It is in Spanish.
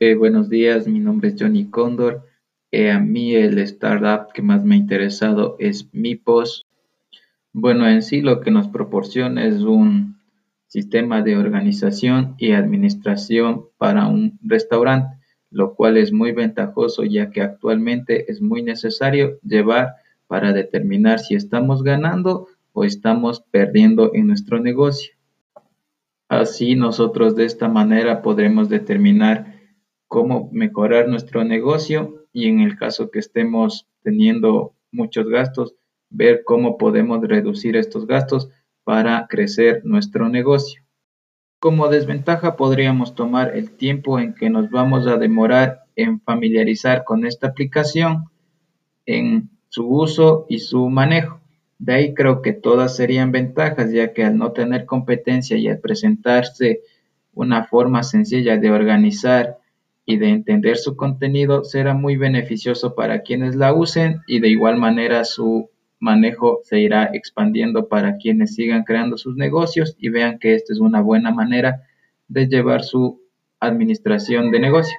Eh, buenos días, mi nombre es Johnny Condor. Eh, a mí el startup que más me ha interesado es MiPos. Bueno, en sí lo que nos proporciona es un sistema de organización y administración para un restaurante, lo cual es muy ventajoso ya que actualmente es muy necesario llevar para determinar si estamos ganando o estamos perdiendo en nuestro negocio. Así nosotros de esta manera podremos determinar cómo mejorar nuestro negocio y en el caso que estemos teniendo muchos gastos, ver cómo podemos reducir estos gastos para crecer nuestro negocio. Como desventaja podríamos tomar el tiempo en que nos vamos a demorar en familiarizar con esta aplicación, en su uso y su manejo. De ahí creo que todas serían ventajas, ya que al no tener competencia y al presentarse una forma sencilla de organizar y de entender su contenido, será muy beneficioso para quienes la usen y de igual manera su manejo se irá expandiendo para quienes sigan creando sus negocios y vean que esta es una buena manera de llevar su administración de negocio.